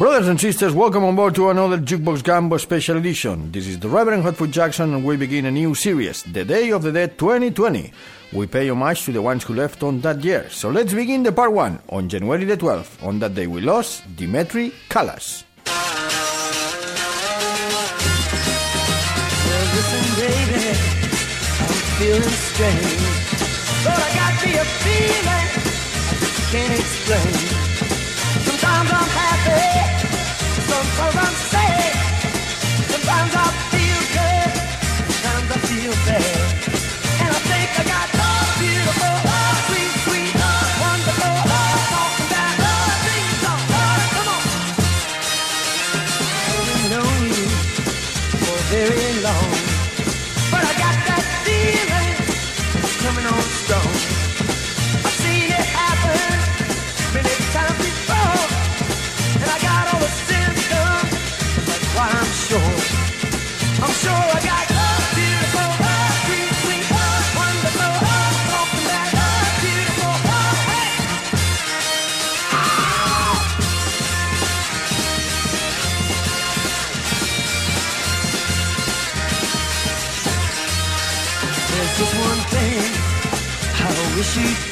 Brothers and sisters, welcome on board to another Jukebox Gambo special edition. This is the Reverend Hotfoot Jackson, and we begin a new series, The Day of the Dead 2020. We pay homage to the ones who left on that year. So let's begin the part one. On January the 12th, on that day we lost Dimitri I'm feeling strange. But I got me a feeling I can't explain.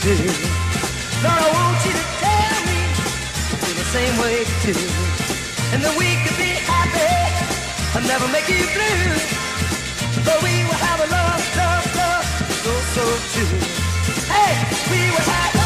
Do. Lord, I want you to tell me feel the same way too. And that we could be happy and never make you blue. But we will have a love, love, love, so, so true. Hey, we will have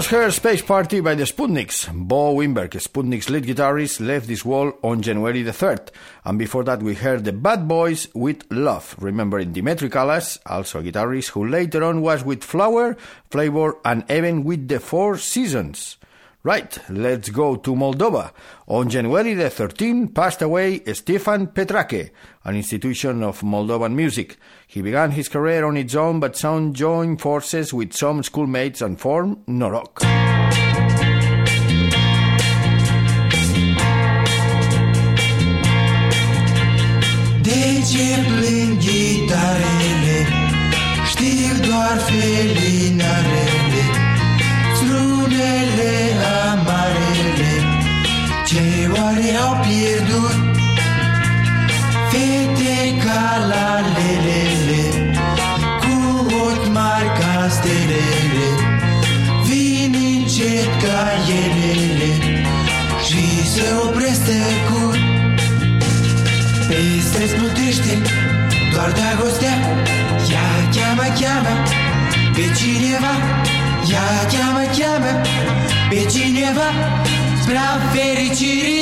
just heard Space Party by the Sputniks. Bo Wimberg, Sputnik's lead guitarist, left this world on January the 3rd. And before that, we heard the Bad Boys with Love, remembering Dimitri Callas, also a guitarist who later on was with Flower, Flavor, and even with the Four Seasons. Right, let's go to Moldova. On January the 13th passed away Stefan Petrache, an institution of Moldovan music. He began his career on its own, but soon joined forces with some schoolmates and formed Norok. ce plâng gitarele Știu doar felinare la la lelele, Cu ochi mari ca stelele. Vin încet ca elele Și se opreste cu Peste smutește doar dragostea. Ea cheamă, cheamă pe cineva. Ea cheamă, cheamă pe cineva. Spre fericirii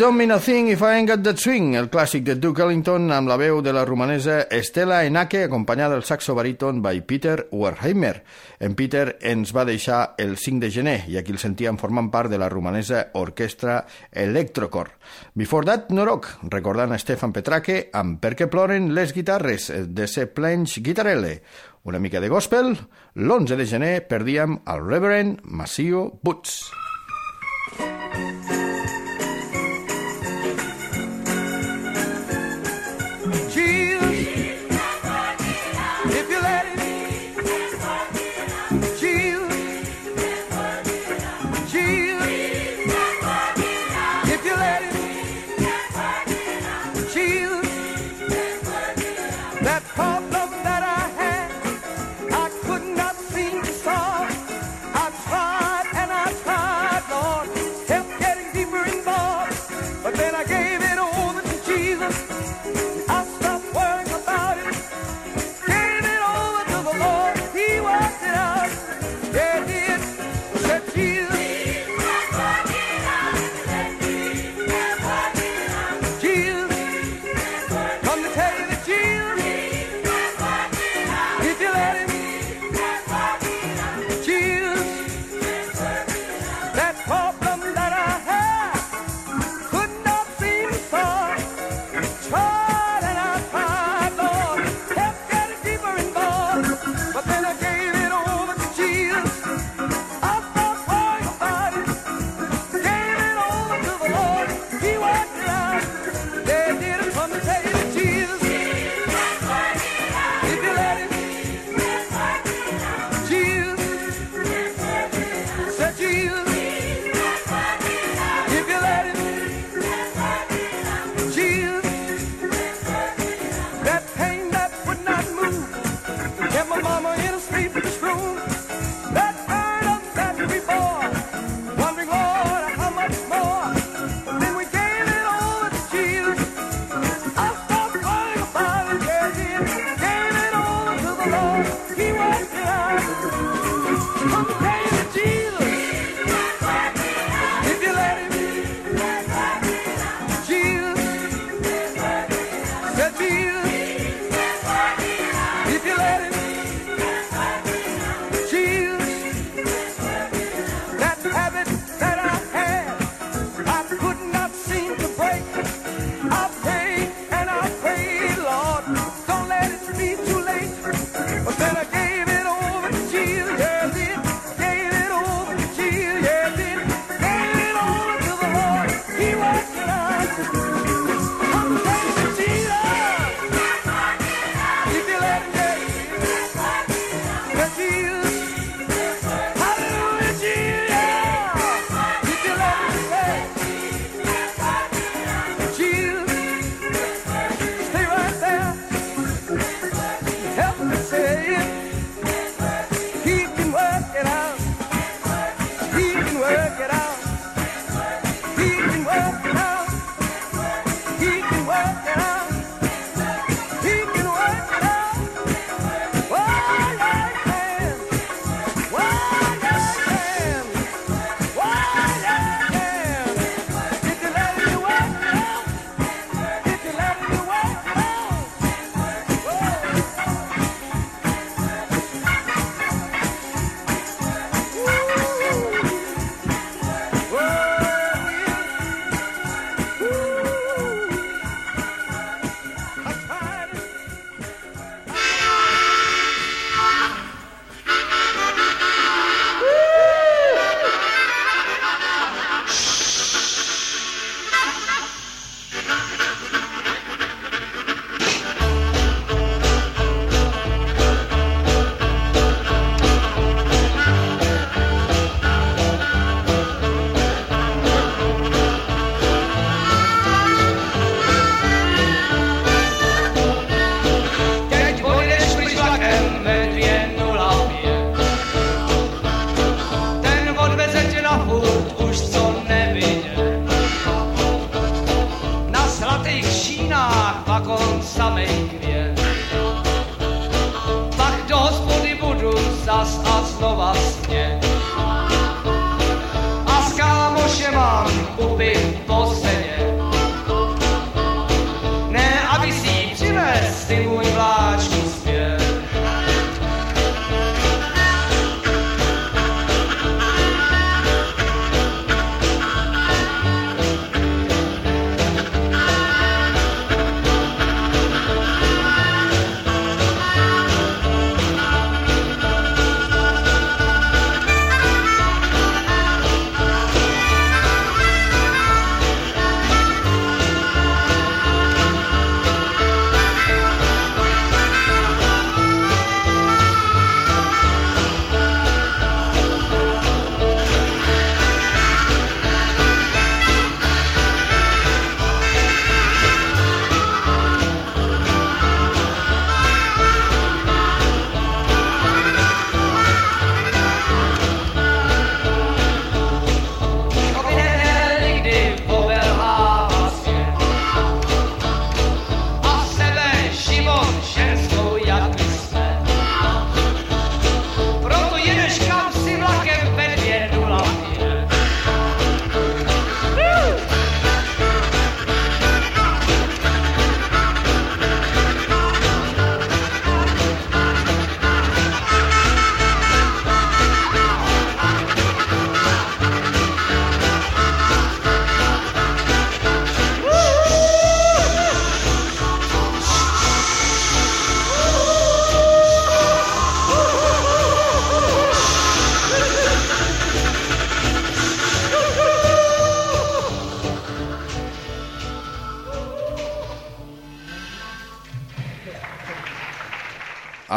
Don't Mean a Thing If I Ain't Got That Swing, el clàssic de Duke Ellington amb la veu de la romanesa Estela Enake, acompanyada del saxo baríton by Peter Werheimer. En Peter ens va deixar el 5 de gener i aquí el sentíem formant part de la romanesa orquestra Electrocor. Before That, Norok, recordant a Stefan Petraque amb Per què ploren les guitarres de Se Plench Guitarelle. Una mica de gospel, l'11 de gener perdíem el Reverend Masio Boots. Thank you.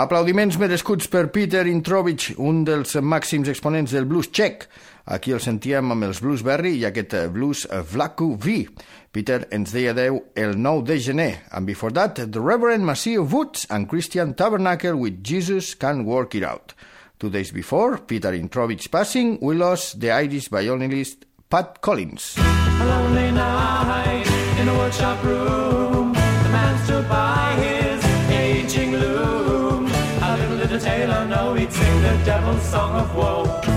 Aplaudiments merescuts per Peter Introvich, un dels màxims exponents del blues txec. Aquí el sentíem amb els Blues Berry i aquest eh, blues eh, Vlaku V. Peter ens deia adeu el 9 de gener. And before that, the Reverend Massieu Woods and Christian Tabernacle with Jesus Can Work It Out. Two days before Peter Introvich's passing, we lost the Irish violinist Pat Collins. A lonely night in a workshop room. Sing the devil's song of woe.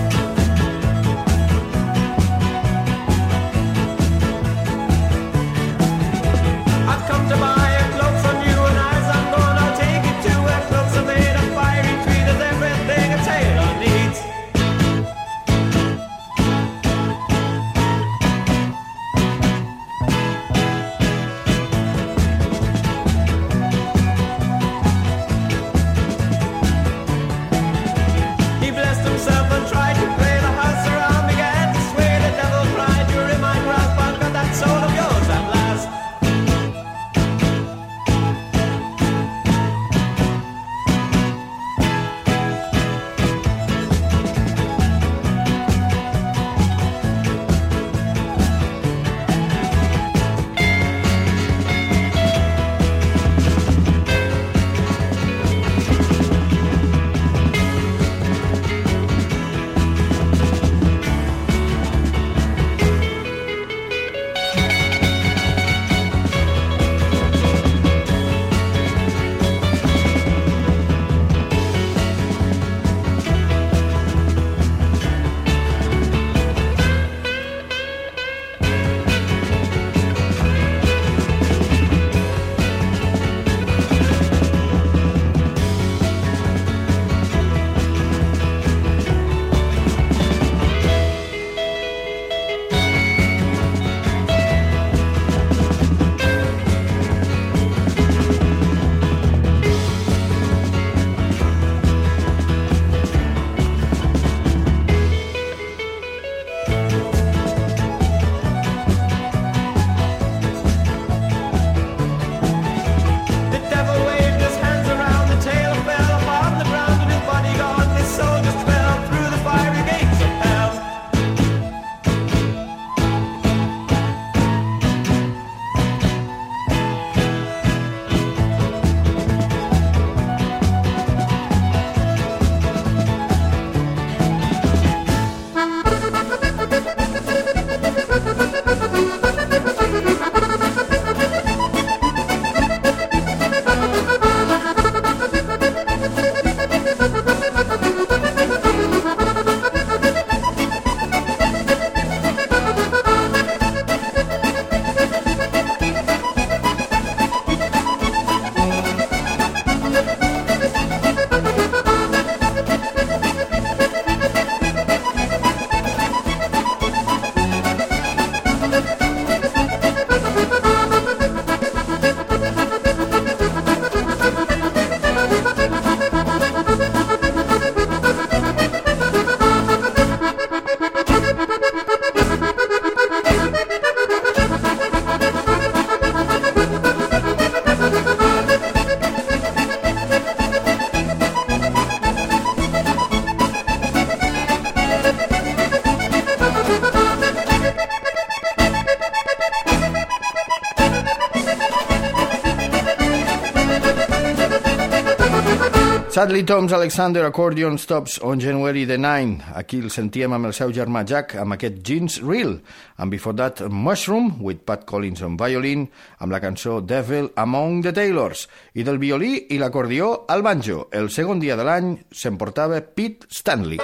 Sadly Tom's Alexander Accordion Stops on January the 9. Aquí el sentíem amb el seu germà Jack amb aquest Jeans Real. And before that, Mushroom with Pat Collins on violin amb la cançó Devil Among the Tailors. I del violí i l'acordió al banjo. El segon dia de l'any s'emportava Pete Stanley.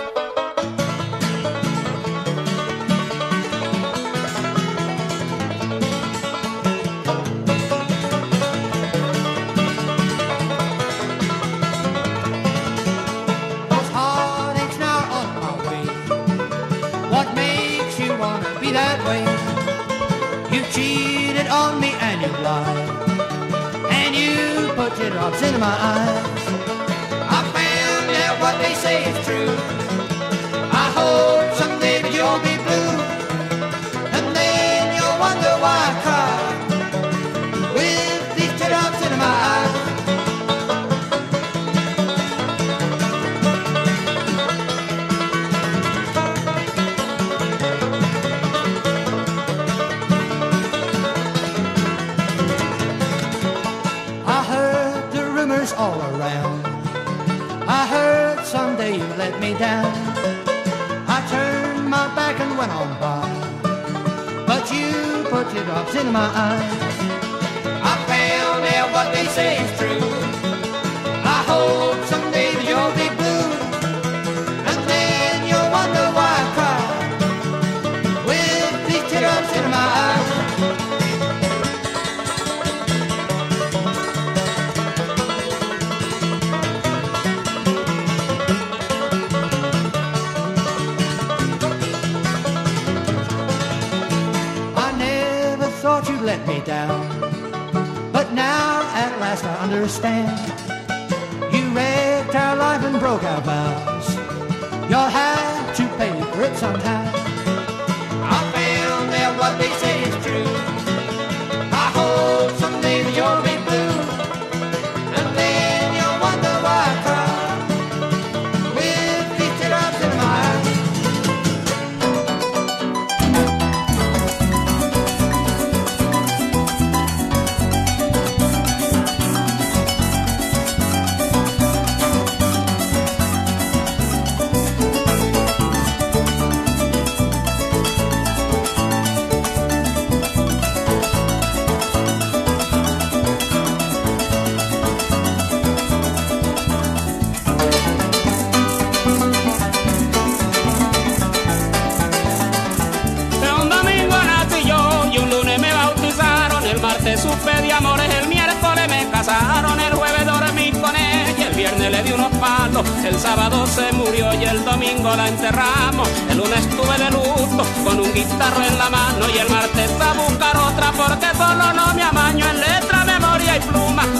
Casaron. El jueves dormí con ella, el viernes le di unos palos. El sábado se murió y el domingo la enterramos. El lunes estuve de luto con un guitarro en la mano. Y el martes a buscar otra porque solo no me amaño en letra, memoria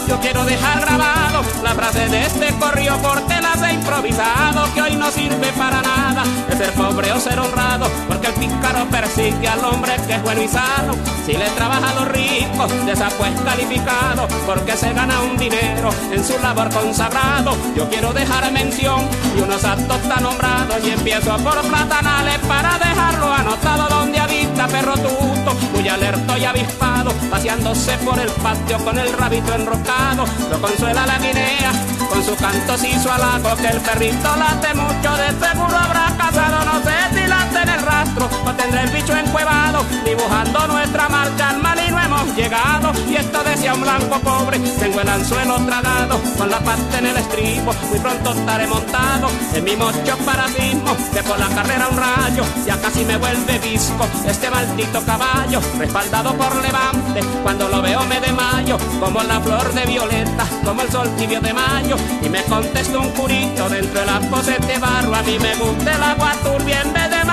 Yo quiero dejar grabado la frase de este corrido porque las he improvisado. Que hoy no sirve para nada de ser pobre o ser honrado. Porque el pícaro persigue al hombre que es bueno y sano. Si le trabaja a los ricos, después calificado. Porque se gana un dinero en su labor consagrado. Yo quiero dejar mención y unos actos tan nombrados. Y empiezo por platanales para dejarlo anotado donde habita perro tuto. Muy alerto y avispado, paseándose por el patio con el rabito enroscado. Lo consuela la guinea con sus cantos y su halago. Que el perrito late mucho, de seguro habrá casado. No sé si en el rastro o tendrá el bicho encuevado. Dibujando nuestra marcha al mal y no hemos llegado. Y esto decía un blanco pobre, tengo el anzuelo tragado. Con la pasta en el estribo, muy pronto estaré montado. En mi mocho paradigma, de por la carrera un rayo. Ya casi me vuelve visco este maldito caballo. Respaldado por levante, cuando lo veo me desmayo. Como la flor de violeta, como el sol tibio de mayo. Y me contesta un curito dentro de la pose de barro. A mí me gusta el agua turbia en vez de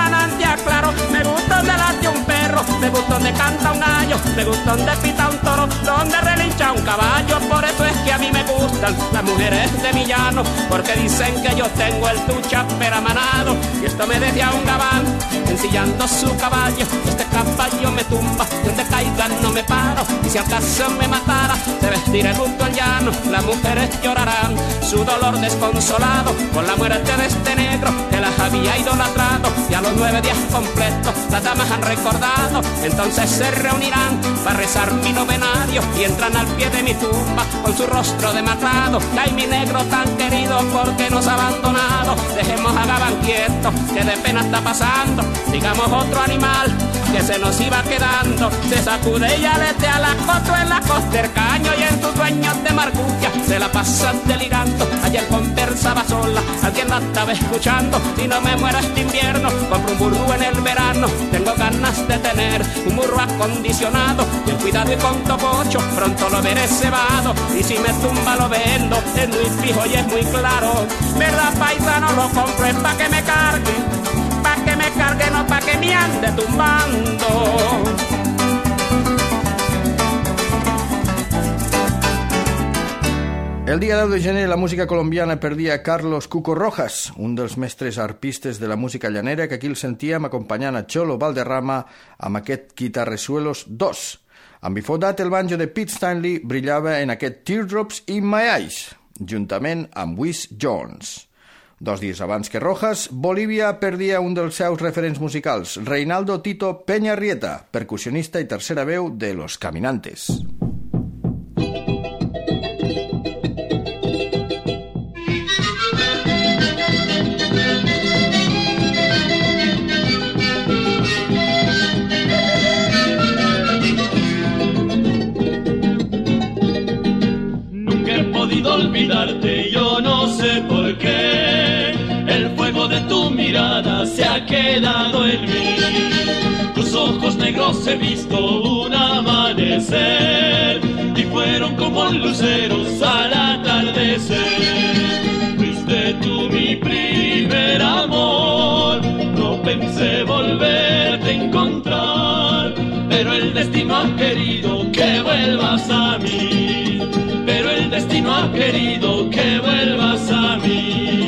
claro. Me gusta donde late un perro, me gusta donde canta un gallo. Me gusta donde pita un toro, donde relincha un caballo. Por eso es que a mí me gustan las mujeres de mi llano. Porque dicen que yo tengo el tucha peramanado. Y esto me decía un gabán, ensillando su caballo. Este caballo me tumba, donde no me paro. Y si acaso me matara, se vestiré junto al llano. Las mujeres llorarán su dolor desconsolado por la muerte de este negro que las había idolatrado. Y a los nueve días completos las damas han recordado. Entonces se reunirán para rezar mi novenario y entran al pie de mi tumba con su rostro demacrado. Ay, mi negro tan querido, porque nos ha abandonado? Dejemos a Gabán quieto, que de pena está pasando. Digamos otro animal que se nos iba quedando. Se sacude y aletea la coto en la costa del caño y en sus dueños de marcucha se la pasa delirando. Ayer conversaba sola, alguien la estaba escuchando. Si no me muero este invierno, compro un burro en el verano. Tengo ganas de tener un burro acondicionado. El cuidado y con topocho, pronto lo veré cebado. Y si me tumba lo vendo, es muy fijo y es muy claro. ¿Verdad, paisano? Lo compro es pa' que me cargue. Pa' que me cargue, no pa' que me ande tumbando. El dia 10 de gener la música colombiana perdia Carlos Cuco Rojas, un dels mestres arpistes de la música llanera que aquí el sentíem acompanyant a Cholo Valderrama amb aquest Guitarresuelos 2. Amb Before That, el banjo de Pete Stanley brillava en aquest Teardrops in My Eyes, juntament amb Wiz Jones. Dos dies abans que Rojas, Bolívia perdia un dels seus referents musicals, Reinaldo Tito Peña Rieta, percussionista i tercera veu de Los Caminantes. Nunca he podido olvidarte quedado en mí. Tus ojos negros he visto un amanecer y fueron como luceros al atardecer. Fuiste tú mi primer amor, no pensé volverte a encontrar, pero el destino ha querido que vuelvas a mí. Pero el destino ha querido que vuelvas a mí.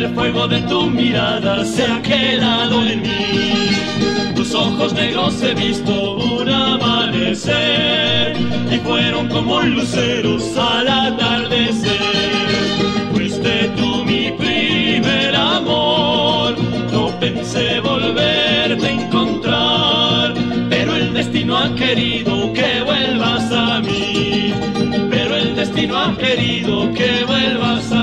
El fuego de tu mirada se ha quedado en mí. Tus ojos negros he visto un amanecer y fueron como luceros al atardecer. Fuiste tú mi primer amor, no pensé volverte a encontrar, pero el destino ha querido que vuelvas a mí, pero el destino ha querido que vuelvas a mí.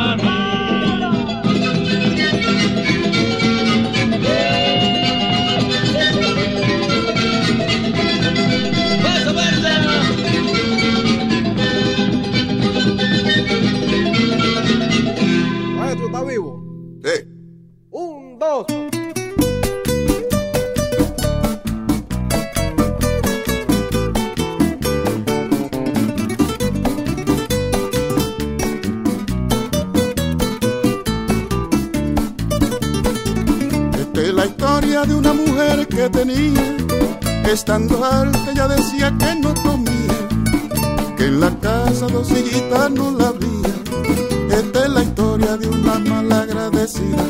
Sillitas no la había. Esta es la historia de una mala agradecida.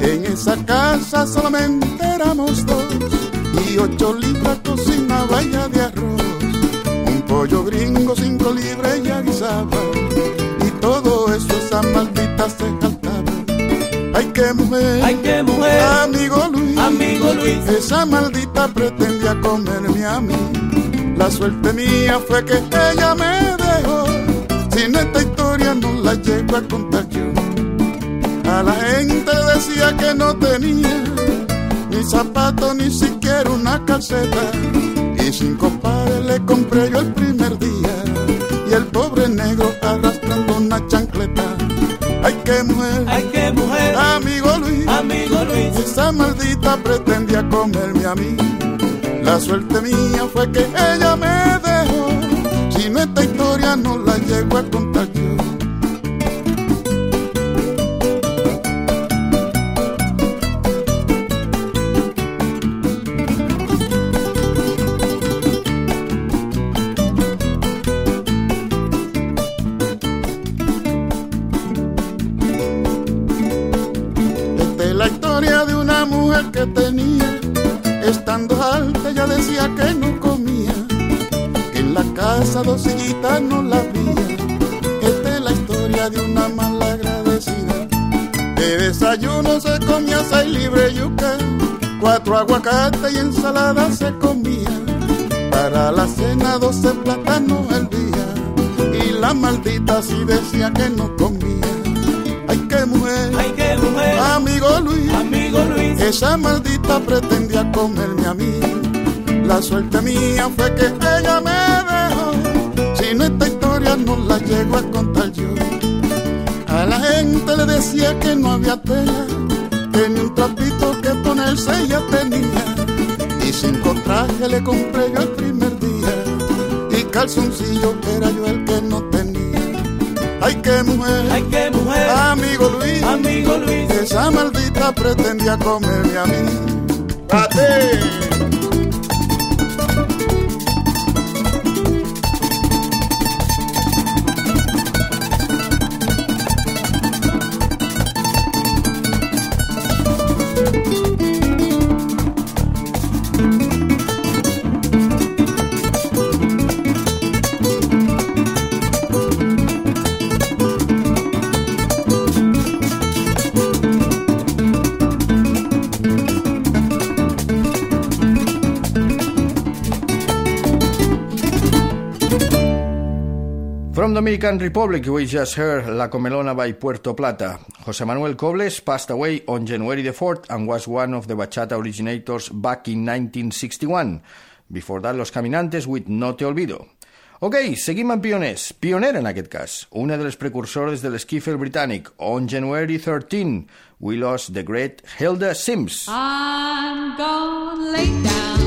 En esa casa solamente éramos dos y ocho libras cocinaba ella de arroz. Un pollo gringo, cinco libras ella guisaba y todo eso esa maldita se saltaba. Ay, qué mujer, Ay, qué mujer, amigo Luis, amigo Luis. esa maldita pretendía comerme a mí. La suerte mía fue que ella me. Sin esta historia no la llego a contar yo. A la gente decía que no tenía ni zapato ni siquiera una calceta. Y sin compadre le compré yo el primer día. Y el pobre negro arrastrando una chancleta. Ay, qué mujer, Ay, qué mujer, amigo Luis. amigo Luis. Esa maldita pretendía comerme a mí. La suerte mía fue que ella me dejó. Si no esta no la llego a contar. Esta es la historia de una mujer que tenía, estando alta ella decía que no casa dos sillitas no la había. Esta es la historia de una mala agradecida. De desayuno se comía seis libre yuca, cuatro aguacates y ensalada se comía. Para la cena doce plátanos al día, y la maldita sí decía que no comía. Ay, qué mujer, Ay, qué mujer, amigo Luis. amigo Luis. Esa maldita pretendía comerme a mí. La suerte mía fue que ella me no la llego a contar yo. A la gente le decía que no había tela, que ni un trapito que ponerse ella tenía. Y cinco trajes le compré yo el primer día. Y calzoncillo era yo el que no tenía. Ay, qué mujer, Ay, qué mujer, amigo Luis. amigo Luis. Esa maldita pretendía comerme a mí. from Dominican Republic, we just heard La Comelona by Puerto Plata. Jose Manuel Cobles passed away on January the 4th and was one of the bachata originators back in 1961. Before that, Los Caminantes with No Te Olvido. Ok, seguim amb pioners. Pionera en aquest cas. Una de les precursores de l'esquiffle britànic. On January 13, we lost the great Hilda Sims. I'm gonna lay down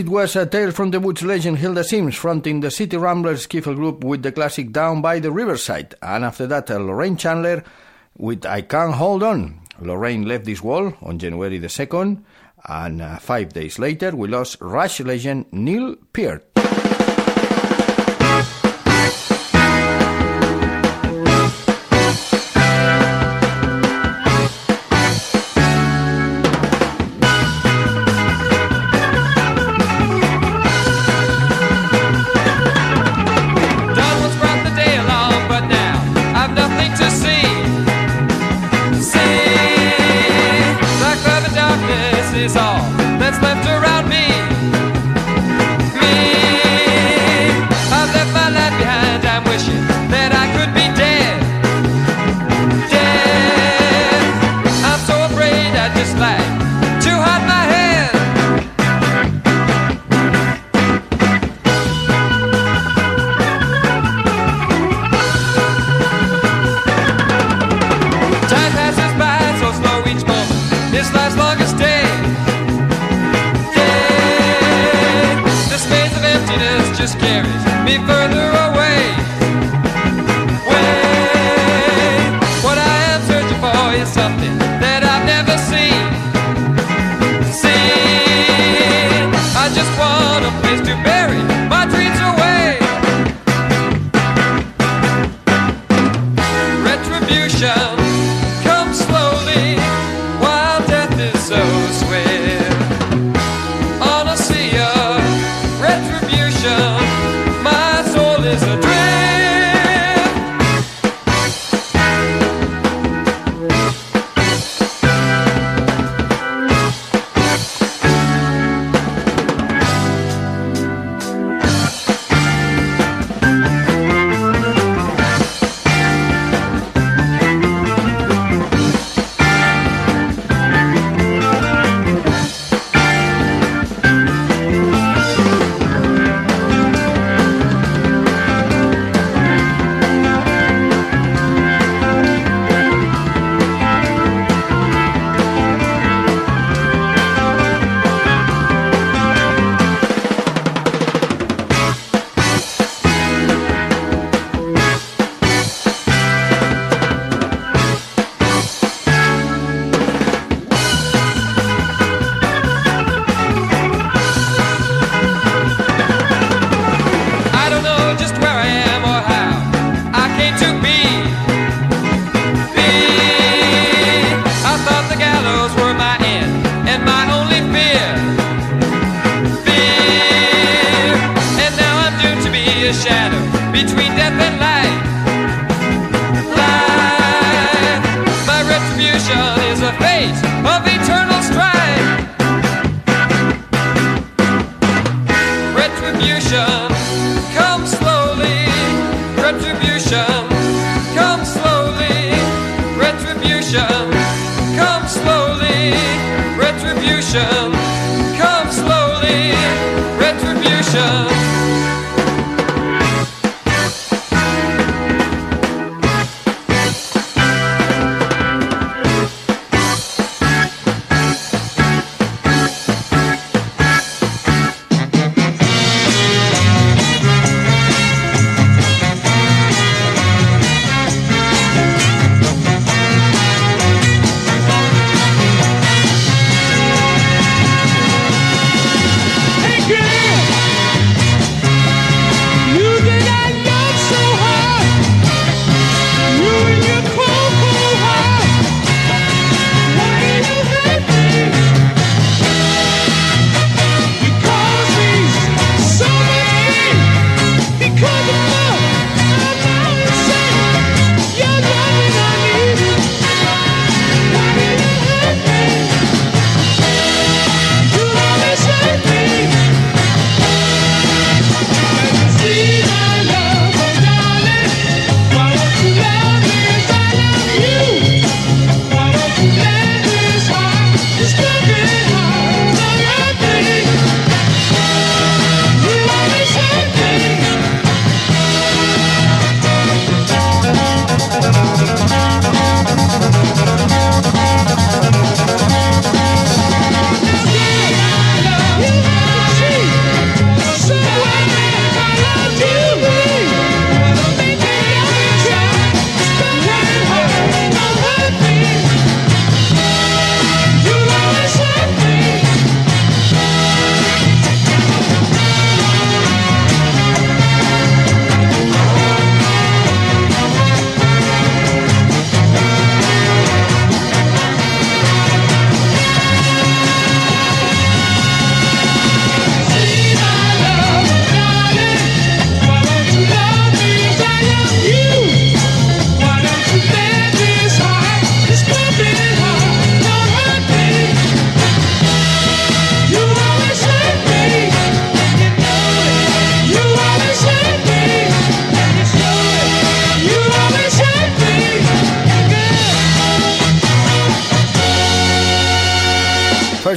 it was a tale from the woods legend Hilda Sims fronting the City Ramblers Skiffle Group with the classic Down by the Riverside, and after that, uh, Lorraine Chandler with I Can't Hold On. Lorraine left this world on January the 2nd, and uh, five days later, we lost Rush legend Neil Peart.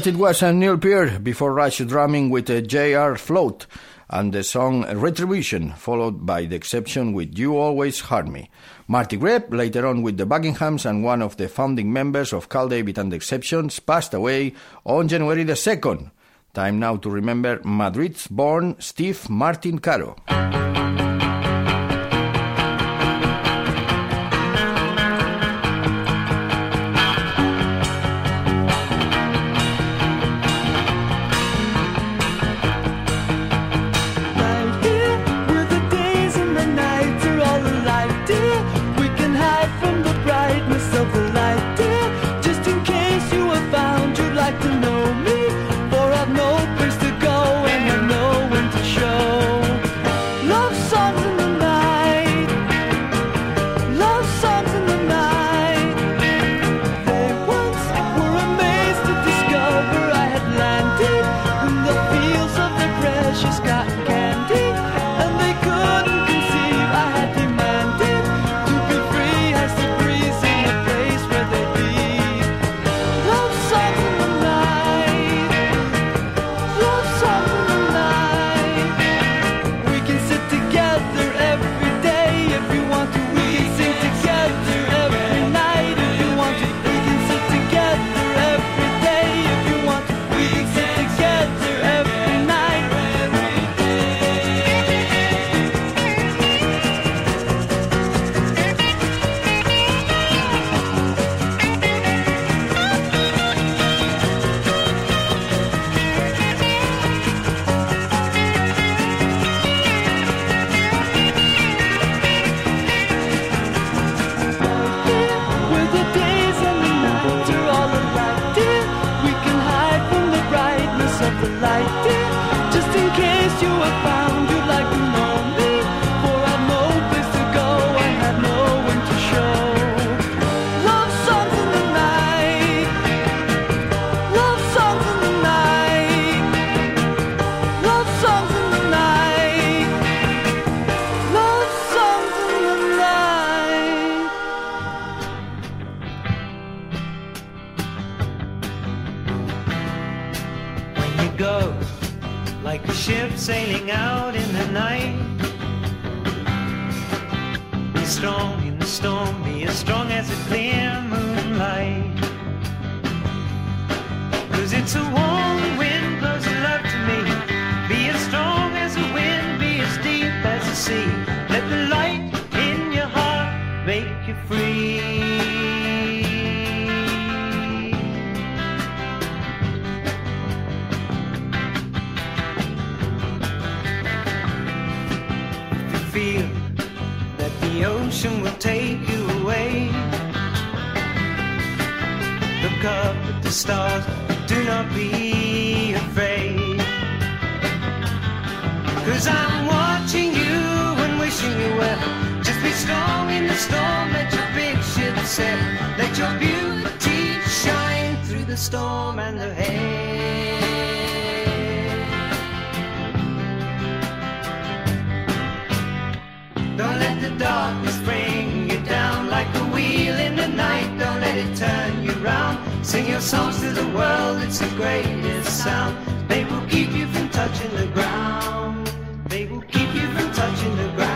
First, it was Neil Peart before Rush drumming with uh, J.R. Float and the song Retribution, followed by The Exception with You Always Hurt Me. Marty Greb later on with the Buckinghams and one of the founding members of Cal David and The Exceptions, passed away on January the 2nd. Time now to remember Madrid's born Steve Martin Caro. Sing your songs to the world, it's the greatest sound. They will keep you from touching the ground. They will keep you from touching the ground.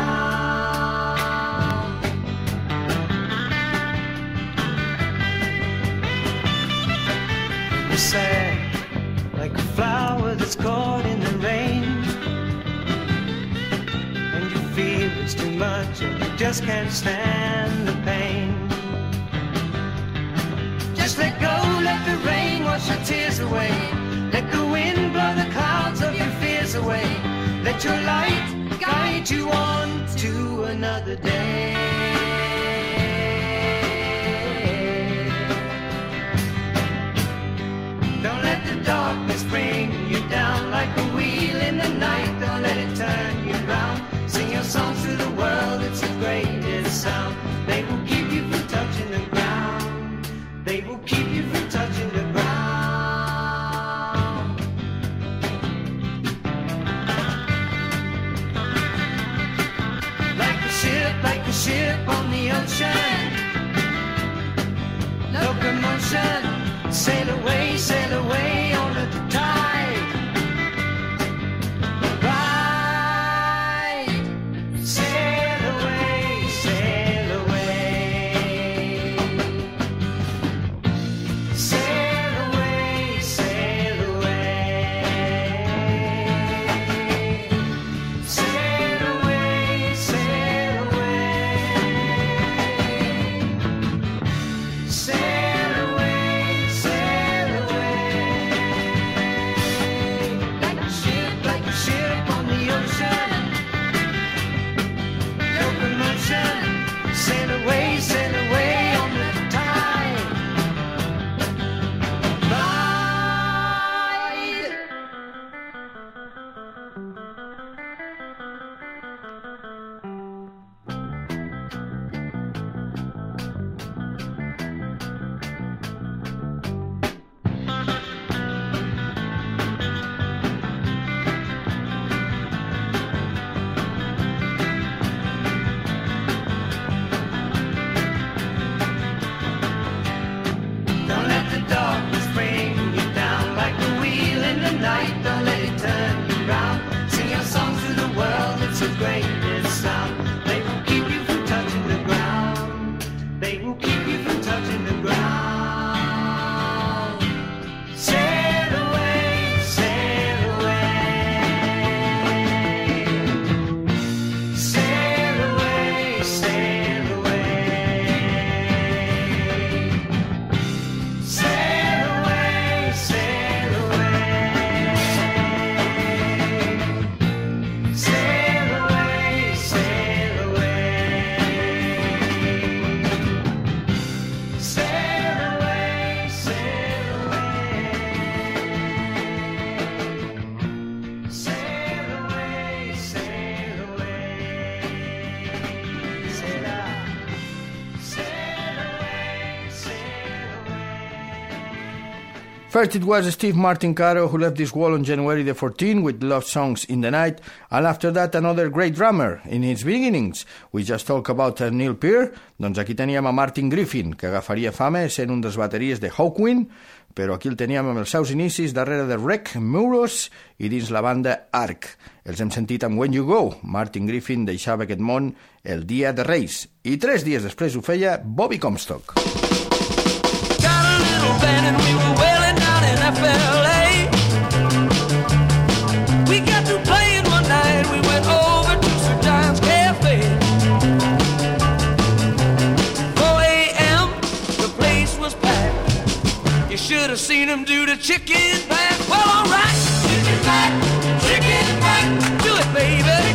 You say, like a flower that's caught in the rain. And you feel it's too much and you just can't stand the Let go, let the rain wash your tears away. Let the wind blow the clouds of your fears away. Let your light guide you on to another day. Don't let the darkness bring you down like a wheel in the night. Don't let it turn you round. Sing your songs to the world, it's the greatest sound. ocean. Sail away, sail away. First, it was Steve Martin Caro who left this wall on January the 14th with Love Songs in the Night, and after that, another great drummer in his beginnings. We just talked about uh, Neil Peart, doncs aquí teníem a Martin Griffin, que agafaria fama sent un dels bateries de Hawkwind, però aquí el teníem amb els seus inicis darrere de Rec Muros i dins la banda Arc. Els hem sentit amb When You Go. Martin Griffin deixava aquest món el dia de Reis i tres dies després ho feia Bobby Comstock. Got a little band and we were have seen him do the chicken back. Well, alright. Chicken back, chicken back. Do it, baby.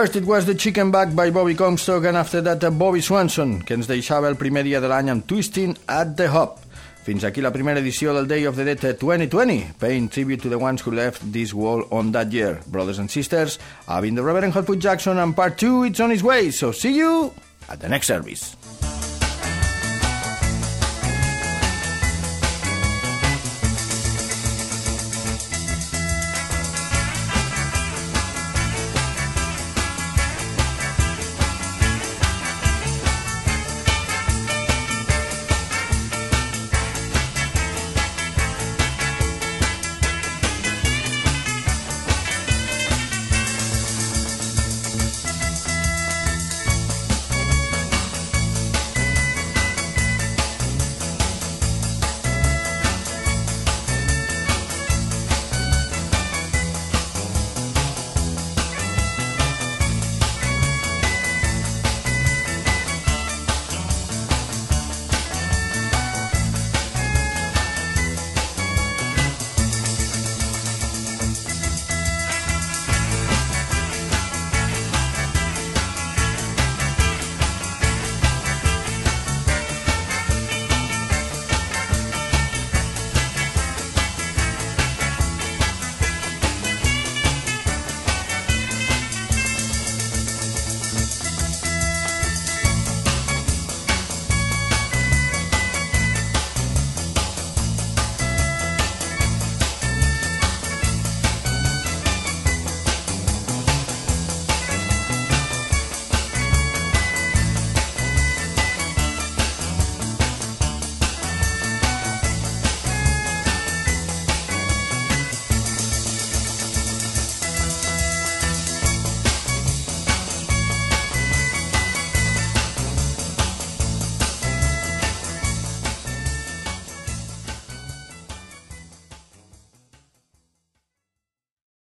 First it was The Chicken Back by Bobby Comstock and after that uh, Bobby Swanson, que ens deixava el primer dia de l'any amb Twisting at the Hop. Fins aquí la primera edició del Day of the Dead 2020, paying tribute to the ones who left this world on that year. Brothers and sisters, I've been the Reverend Hotfoot Jackson and part 2 it's on its way, so see you at the next service.